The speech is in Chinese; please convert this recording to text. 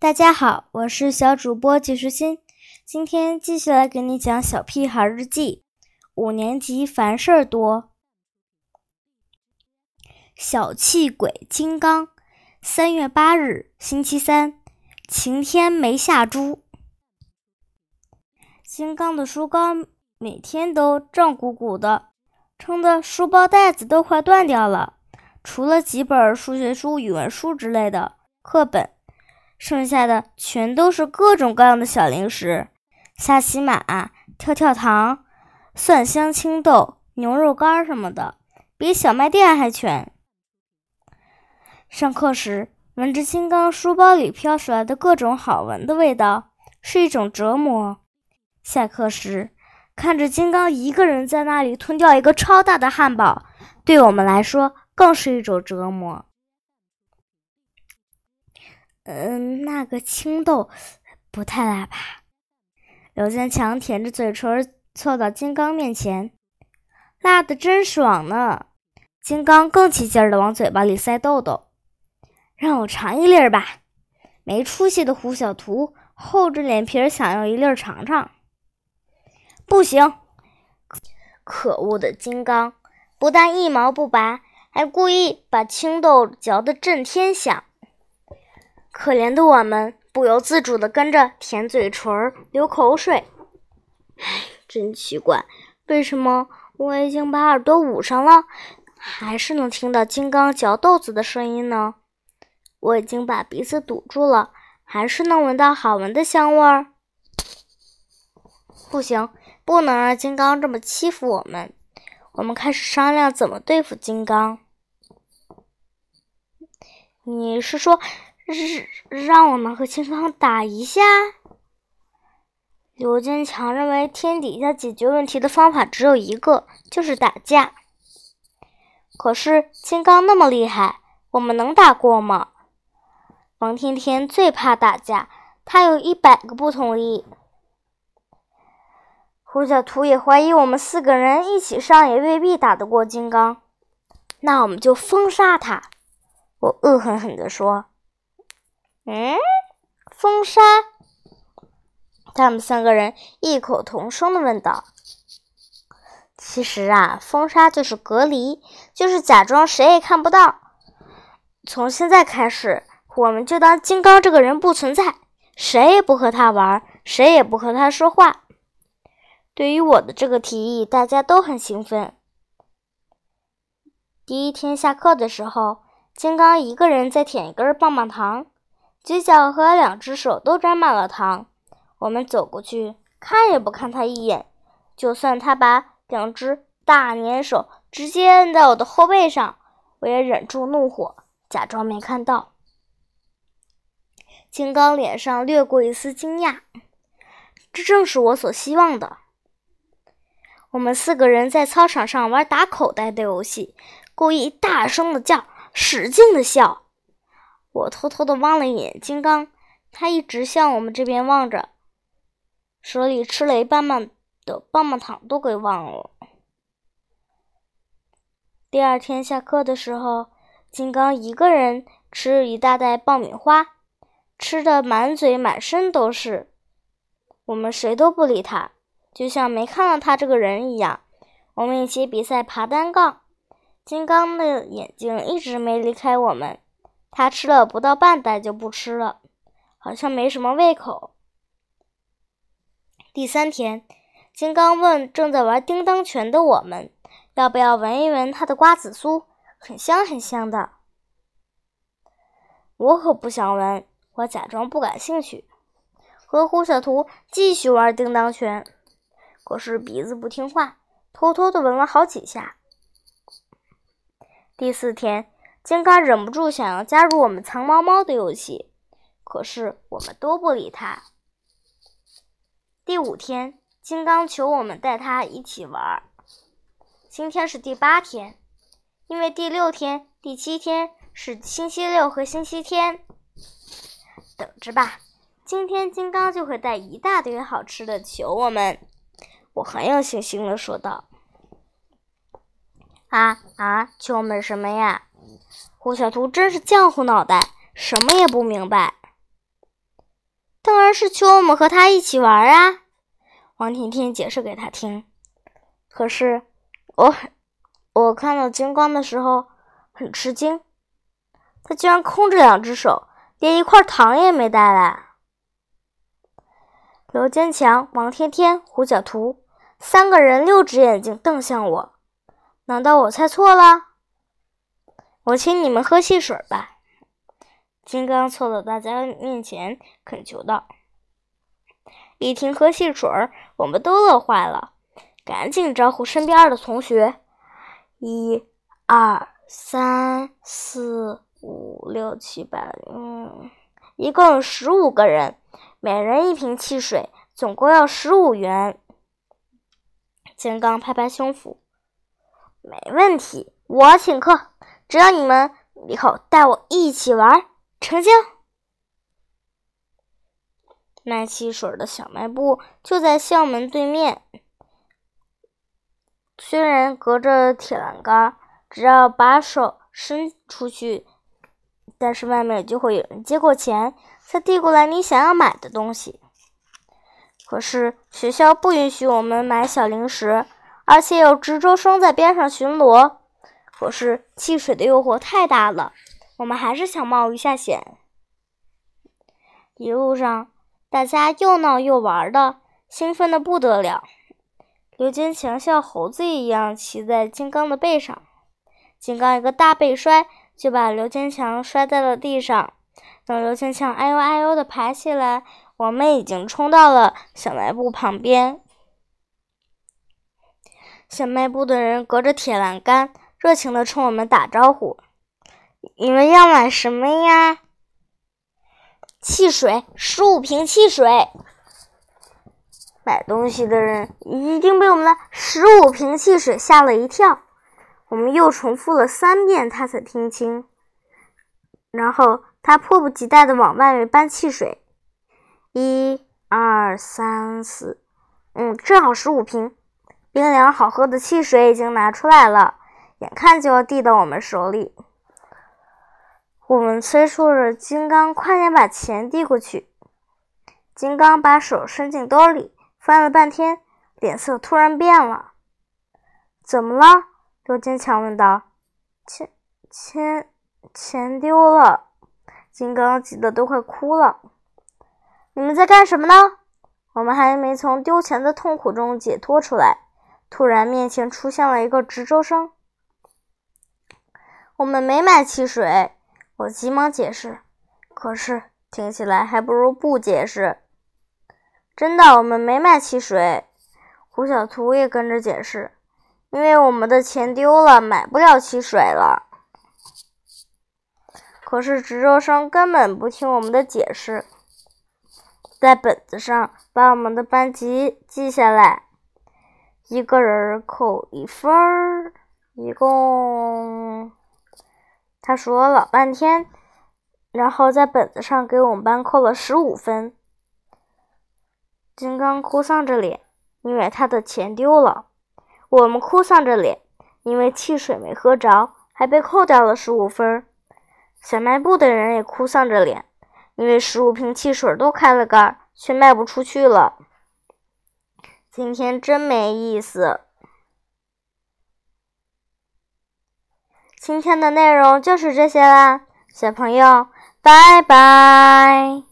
大家好，我是小主播季时欣，今天继续来给你讲《小屁孩日记》。五年级烦事儿多，小气鬼金刚。三月八日，星期三，晴天没下猪。金刚的书包每天都胀鼓鼓的，撑的书包带子都快断掉了。除了几本数学书、语文书之类的课本。剩下的全都是各种各样的小零食，萨琪玛、跳跳糖、蒜香青豆、牛肉干什么的，比小卖店还全。上课时闻着金刚书包里飘出来的各种好闻的味道，是一种折磨；下课时看着金刚一个人在那里吞掉一个超大的汉堡，对我们来说更是一种折磨。嗯，那个青豆不太辣吧？刘坚强舔着嘴唇凑到金刚面前，辣的真爽呢。金刚更起劲儿的往嘴巴里塞豆豆，让我尝一粒儿吧。没出息的胡小图厚着脸皮想要一粒儿尝尝，不行！可恶的金刚不但一毛不拔，还故意把青豆嚼得震天响。可怜的我们不由自主地跟着舔嘴唇儿、流口水。唉，真奇怪，为什么我已经把耳朵捂上了，还是能听到金刚嚼豆子的声音呢？我已经把鼻子堵住了，还是能闻到好闻的香味儿。不行，不能让金刚这么欺负我们。我们开始商量怎么对付金刚。你是说？是让我们和金刚打一下。刘坚强认为天底下解决问题的方法只有一个，就是打架。可是金刚那么厉害，我们能打过吗？王天天最怕打架，他有一百个不同意。胡小图也怀疑我们四个人一起上也未必打得过金刚。那我们就封杀他！我恶狠狠地说。嗯，封杀？他们三个人异口同声的问道。其实啊，封杀就是隔离，就是假装谁也看不到。从现在开始，我们就当金刚这个人不存在，谁也不和他玩，谁也不和他说话。对于我的这个提议，大家都很兴奋。第一天下课的时候，金刚一个人在舔一根棒棒糖。嘴角和两只手都沾满了糖，我们走过去看也不看他一眼，就算他把两只大粘手直接摁在我的后背上，我也忍住怒火，假装没看到。金刚脸上掠过一丝惊讶，这正是我所希望的。我们四个人在操场上玩打口袋的游戏，故意大声的叫，使劲的笑。我偷偷的望了一眼金刚，他一直向我们这边望着，手里吃了一半半的棒棒糖都给忘了。第二天下课的时候，金刚一个人吃一大袋爆米花，吃的满嘴满身都是。我们谁都不理他，就像没看到他这个人一样。我们一起比赛爬单杠，金刚的眼睛一直没离开我们。他吃了不到半袋就不吃了，好像没什么胃口。第三天，金刚问正在玩叮当拳的我们，要不要闻一闻他的瓜子酥，很香很香的。我可不想闻，我假装不感兴趣，和胡小图继续玩叮当拳。可是鼻子不听话，偷偷的闻了好几下。第四天。金刚忍不住想要加入我们藏猫猫的游戏，可是我们都不理他。第五天，金刚求我们带他一起玩。今天是第八天，因为第六天、第七天是星期六和星期天。等着吧，今天金刚就会带一大堆好吃的求我们。我很有信心的说道。啊啊，求我们什么呀？胡小图真是浆糊脑袋，什么也不明白。当然是求我们和他一起玩啊！王甜甜解释给他听。可是，我我看到金光的时候很吃惊，他居然空着两只手，连一块糖也没带来。刘坚强、王天天、胡小图三个人六只眼睛瞪向我，难道我猜错了？我请你们喝汽水吧。金刚凑到大家面前恳求道：“一听喝汽水，我们都乐坏了，赶紧招呼身边的同学。一、二、三、四、五、六、七、八，嗯，一共有十五个人，每人一瓶汽水，总共要十五元。”金刚拍拍胸脯：“没问题，我请客。”只要你们以后带我一起玩，成交。卖汽水的小卖部就在校门对面，虽然隔着铁栏杆，只要把手伸出去，但是外面就会有人接过钱，再递过来你想要买的东西。可是学校不允许我们买小零食，而且有值周生在边上巡逻。可是汽水的诱惑太大了，我们还是想冒一下险。一路上，大家又闹又玩的，兴奋的不得了。刘坚强像猴子一样骑在金刚的背上，金刚一个大背摔，就把刘坚强摔在了地上。等刘坚强哎呦哎呦的爬起来，我们已经冲到了小卖部旁边。小卖部的人隔着铁栏杆。热情的冲我们打招呼：“你们要买什么呀？”汽水，十五瓶汽水。买东西的人一定被我们的十五瓶汽水吓了一跳。我们又重复了三遍，他才听清。然后他迫不及待的往外面搬汽水，一、二、三、四，嗯，正好十五瓶冰凉好喝的汽水已经拿出来了。眼看就要递到我们手里，我们催促着金刚快点把钱递过去。金刚把手伸进兜里，翻了半天，脸色突然变了。怎么了？刘坚强问道。钱钱钱丢了！金刚急得都快哭了。你们在干什么呢？我们还没从丢钱的痛苦中解脱出来，突然面前出现了一个值周生。我们没买汽水，我急忙解释。可是听起来还不如不解释。真的，我们没买汽水。胡小图也跟着解释，因为我们的钱丢了，买不了汽水了。可是值周生根本不听我们的解释，在本子上把我们的班级记下来，一个人扣一分儿，一共。他说了老半天，然后在本子上给我们班扣了十五分。金刚哭丧着脸，因为他的钱丢了；我们哭丧着脸，因为汽水没喝着，还被扣掉了十五分。小卖部的人也哭丧着脸，因为十五瓶汽水都开了盖，却卖不出去了。今天真没意思。今天的内容就是这些啦，小朋友，拜拜。